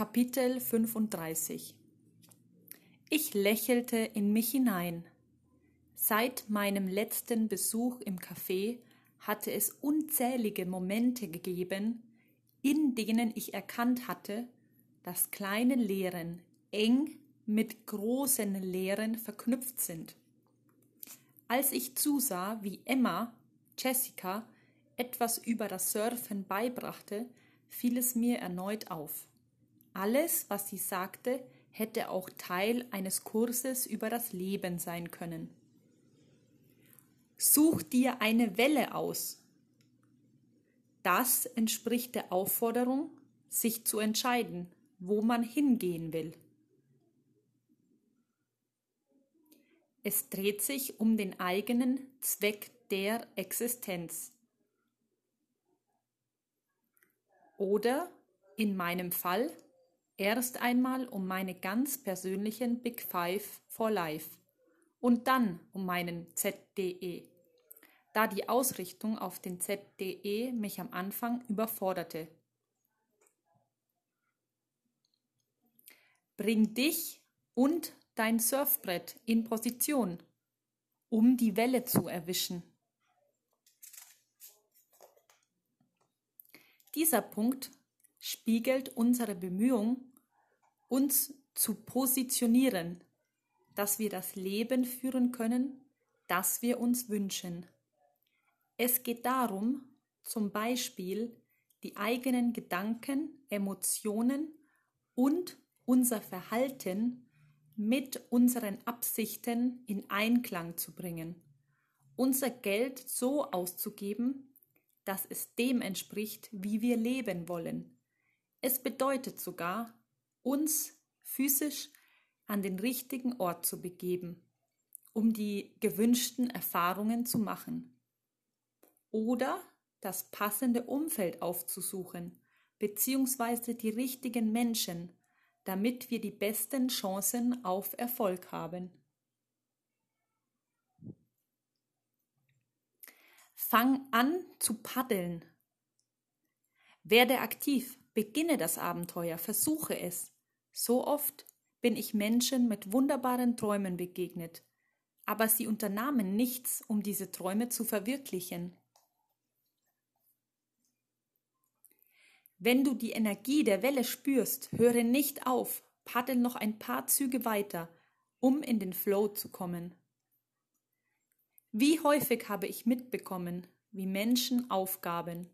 Kapitel 35 Ich lächelte in mich hinein. Seit meinem letzten Besuch im Café hatte es unzählige Momente gegeben, in denen ich erkannt hatte, dass kleine Lehren eng mit großen Lehren verknüpft sind. Als ich zusah, wie Emma, Jessica, etwas über das Surfen beibrachte, fiel es mir erneut auf. Alles, was sie sagte, hätte auch Teil eines Kurses über das Leben sein können. Such dir eine Welle aus. Das entspricht der Aufforderung, sich zu entscheiden, wo man hingehen will. Es dreht sich um den eigenen Zweck der Existenz. Oder in meinem Fall erst einmal um meine ganz persönlichen Big Five for Life und dann um meinen ZDE, da die Ausrichtung auf den ZDE mich am Anfang überforderte. Bring dich und dein Surfbrett in Position, um die Welle zu erwischen. Dieser Punkt spiegelt unsere Bemühung, uns zu positionieren, dass wir das Leben führen können, das wir uns wünschen. Es geht darum, zum Beispiel die eigenen Gedanken, Emotionen und unser Verhalten mit unseren Absichten in Einklang zu bringen, unser Geld so auszugeben, dass es dem entspricht, wie wir leben wollen. Es bedeutet sogar, uns physisch an den richtigen Ort zu begeben, um die gewünschten Erfahrungen zu machen. Oder das passende Umfeld aufzusuchen, beziehungsweise die richtigen Menschen, damit wir die besten Chancen auf Erfolg haben. Fang an zu paddeln. Werde aktiv, beginne das Abenteuer, versuche es. So oft bin ich Menschen mit wunderbaren Träumen begegnet, aber sie unternahmen nichts, um diese Träume zu verwirklichen. Wenn du die Energie der Welle spürst, höre nicht auf, paddel noch ein paar Züge weiter, um in den Flow zu kommen. Wie häufig habe ich mitbekommen, wie Menschen aufgaben,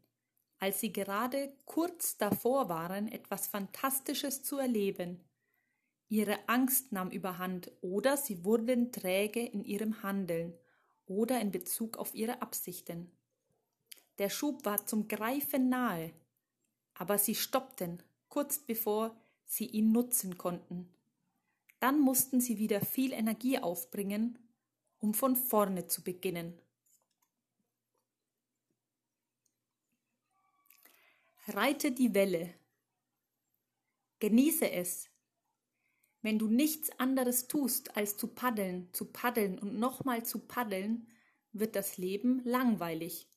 als sie gerade kurz davor waren, etwas Fantastisches zu erleben. Ihre Angst nahm überhand oder sie wurden träge in ihrem Handeln oder in Bezug auf ihre Absichten. Der Schub war zum Greifen nahe, aber sie stoppten, kurz bevor sie ihn nutzen konnten. Dann mussten sie wieder viel Energie aufbringen, um von vorne zu beginnen. Reite die Welle. Genieße es. Wenn du nichts anderes tust, als zu paddeln, zu paddeln und nochmal zu paddeln, wird das Leben langweilig.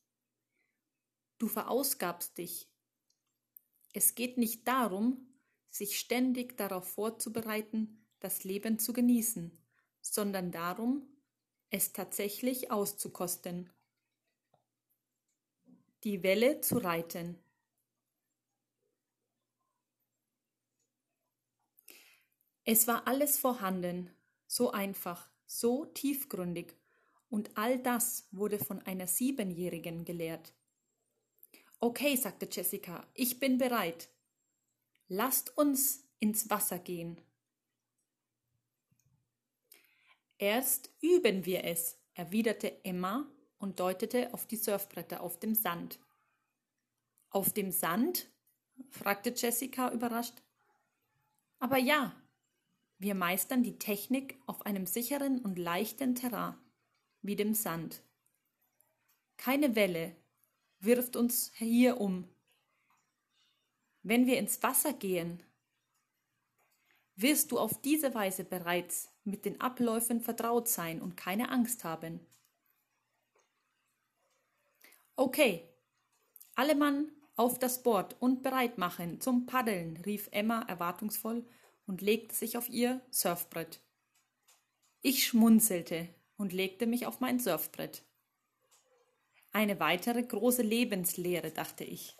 Du verausgabst dich. Es geht nicht darum, sich ständig darauf vorzubereiten, das Leben zu genießen, sondern darum, es tatsächlich auszukosten. Die Welle zu reiten. Es war alles vorhanden, so einfach, so tiefgründig, und all das wurde von einer Siebenjährigen gelehrt. Okay, sagte Jessica, ich bin bereit. Lasst uns ins Wasser gehen. Erst üben wir es, erwiderte Emma und deutete auf die Surfbretter auf dem Sand. Auf dem Sand? fragte Jessica überrascht. Aber ja, wir meistern die Technik auf einem sicheren und leichten Terrain, wie dem Sand. Keine Welle wirft uns hier um. Wenn wir ins Wasser gehen, wirst du auf diese Weise bereits mit den Abläufen vertraut sein und keine Angst haben. Okay, alle Mann Auf das Board und bereit machen zum Paddeln, rief Emma erwartungsvoll und legte sich auf ihr Surfbrett. Ich schmunzelte und legte mich auf mein Surfbrett. Eine weitere große Lebenslehre, dachte ich.